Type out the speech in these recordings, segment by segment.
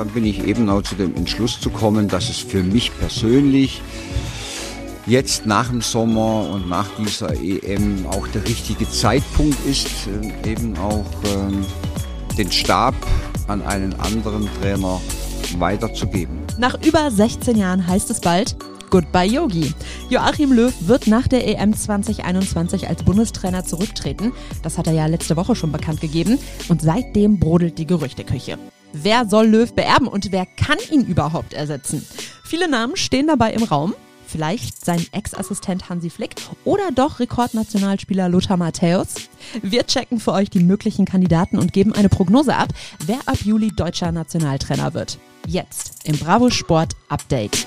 dann bin ich eben auch zu dem Entschluss zu kommen, dass es für mich persönlich jetzt nach dem Sommer und nach dieser EM auch der richtige Zeitpunkt ist, äh, eben auch ähm, den Stab an einen anderen Trainer weiterzugeben. Nach über 16 Jahren heißt es bald Goodbye Yogi. Joachim Löw wird nach der EM 2021 als Bundestrainer zurücktreten. Das hat er ja letzte Woche schon bekannt gegeben. Und seitdem brodelt die Gerüchteküche. Wer soll Löw beerben und wer kann ihn überhaupt ersetzen? Viele Namen stehen dabei im Raum. Vielleicht sein Ex-Assistent Hansi Flick oder doch Rekordnationalspieler Lothar Matthäus? Wir checken für euch die möglichen Kandidaten und geben eine Prognose ab, wer ab Juli deutscher Nationaltrainer wird. Jetzt im Bravo Sport Update.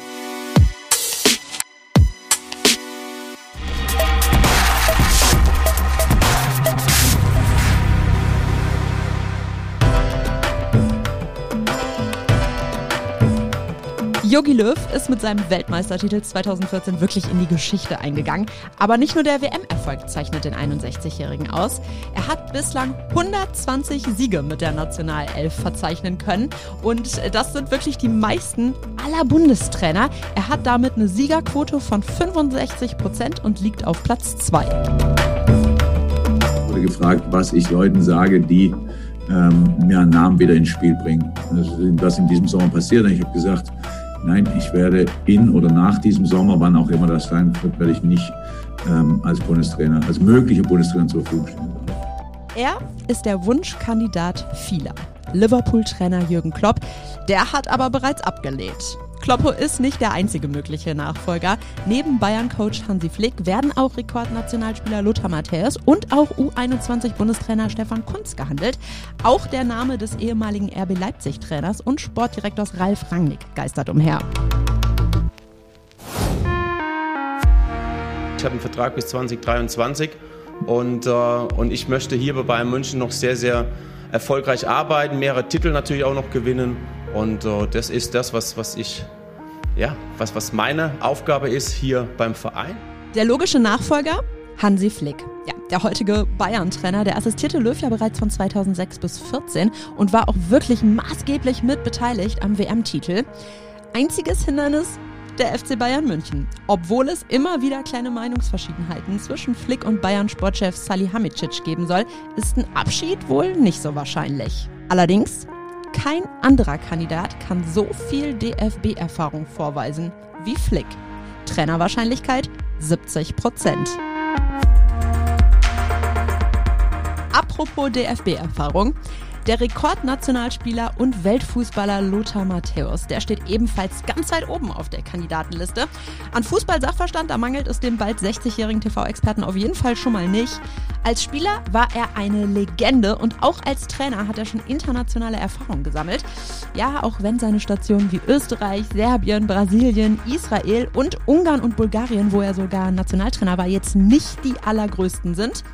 Jogi Löw ist mit seinem Weltmeistertitel 2014 wirklich in die Geschichte eingegangen. Aber nicht nur der WM-Erfolg zeichnet den 61-Jährigen aus. Er hat bislang 120 Siege mit der Nationalelf verzeichnen können. Und das sind wirklich die meisten aller Bundestrainer. Er hat damit eine Siegerquote von 65 Prozent und liegt auf Platz 2. Ich wurde gefragt, was ich Leuten sage, die ähm, einen Namen wieder ins Spiel bringen. was in diesem Sommer passiert. Ich habe gesagt, Nein, ich werde in oder nach diesem Sommer, wann auch immer das sein wird, werde ich nicht ähm, als Bundestrainer, als möglicher Bundestrainer zur Verfügung stehen. Er ist der Wunschkandidat vieler. Liverpool-Trainer Jürgen Klopp, der hat aber bereits abgelehnt. Kloppo ist nicht der einzige mögliche Nachfolger. Neben Bayern-Coach Hansi Flick werden auch Rekordnationalspieler Lothar Matthäus und auch U21-Bundestrainer Stefan Kunz gehandelt. Auch der Name des ehemaligen RB Leipzig-Trainers und Sportdirektors Ralf Rangnick geistert umher. Ich habe einen Vertrag bis 2023 und, äh, und ich möchte hier bei Bayern München noch sehr, sehr erfolgreich arbeiten, mehrere Titel natürlich auch noch gewinnen. Und äh, das ist das, was, was ich, ja, was, was meine Aufgabe ist hier beim Verein. Der logische Nachfolger? Hansi Flick. Ja, der heutige Bayern-Trainer, der assistierte Löw ja bereits von 2006 bis 2014 und war auch wirklich maßgeblich mit beteiligt am WM-Titel. Einziges Hindernis, der FC Bayern München. Obwohl es immer wieder kleine Meinungsverschiedenheiten zwischen Flick und Bayern-Sportchef Salihamidzic geben soll, ist ein Abschied wohl nicht so wahrscheinlich. Allerdings, kein anderer Kandidat kann so viel DFB-Erfahrung vorweisen wie Flick. Trainerwahrscheinlichkeit 70 Prozent. Apropos DFB-Erfahrung. Der Rekordnationalspieler und Weltfußballer Lothar Matthäus, der steht ebenfalls ganz weit oben auf der Kandidatenliste. An Fußball-Sachverstand, da mangelt es dem bald 60-jährigen TV-Experten auf jeden Fall schon mal nicht. Als Spieler war er eine Legende und auch als Trainer hat er schon internationale Erfahrungen gesammelt. Ja, auch wenn seine Stationen wie Österreich, Serbien, Brasilien, Israel und Ungarn und Bulgarien, wo er sogar Nationaltrainer war, jetzt nicht die allergrößten sind.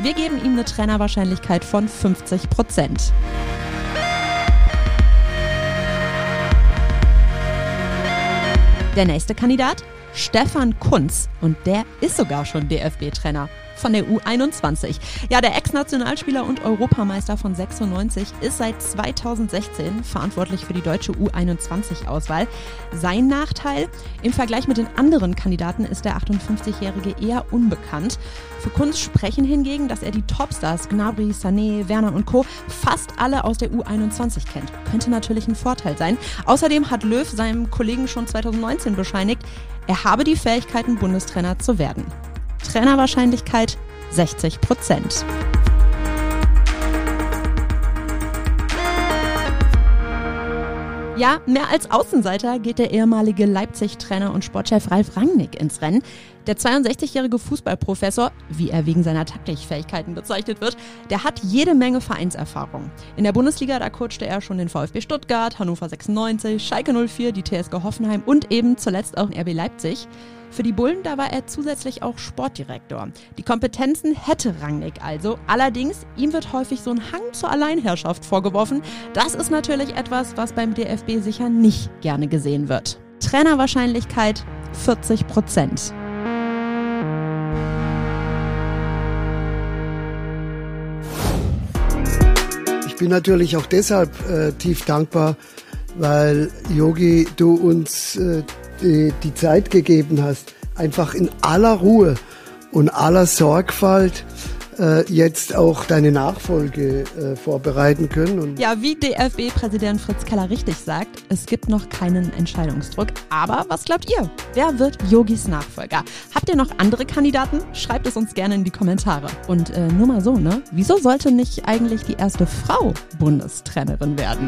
Wir geben ihm eine Trainerwahrscheinlichkeit von 50 Prozent. Der nächste Kandidat? Stefan Kunz. Und der ist sogar schon DFB-Trainer von der U21. Ja, der Ex-Nationalspieler und Europameister von 96 ist seit 2016 verantwortlich für die deutsche U21-Auswahl. Sein Nachteil? Im Vergleich mit den anderen Kandidaten ist der 58-Jährige eher unbekannt. Für Kunz sprechen hingegen, dass er die Topstars Gnabry, Sané, Werner und Co. fast alle aus der U21 kennt. Könnte natürlich ein Vorteil sein. Außerdem hat Löw seinem Kollegen schon 2019 bescheinigt, er habe die Fähigkeiten, Bundestrainer zu werden. Trainerwahrscheinlichkeit 60 Prozent. Ja, mehr als Außenseiter geht der ehemalige Leipzig-Trainer und Sportchef Ralf Rangnick ins Rennen. Der 62-jährige Fußballprofessor, wie er wegen seiner Taktikfähigkeiten bezeichnet wird, der hat jede Menge Vereinserfahrung. In der Bundesliga, da coachte er schon den VfB Stuttgart, Hannover 96, Schalke 04, die TSG Hoffenheim und eben zuletzt auch RB Leipzig. Für die Bullen, da war er zusätzlich auch Sportdirektor. Die Kompetenzen hätte Rangnick also. Allerdings, ihm wird häufig so ein Hang zur Alleinherrschaft vorgeworfen. Das ist natürlich etwas, was beim DFB sicher nicht gerne gesehen wird. Trainerwahrscheinlichkeit 40 Prozent. Bin natürlich auch deshalb äh, tief dankbar, weil Yogi, du uns äh, die, die Zeit gegeben hast, einfach in aller Ruhe und aller Sorgfalt äh, jetzt auch deine Nachfolge äh, vorbereiten können. Und ja, wie DFB-Präsident Fritz Keller richtig sagt, es gibt noch keinen Entscheidungsdruck. Aber was glaubt ihr? Wer wird Yogis Nachfolger? Habt ihr noch andere Kandidaten? Schreibt es uns gerne in die Kommentare. Und äh, nur mal so, ne? Wieso sollte nicht eigentlich die erste Frau Bundestrainerin werden?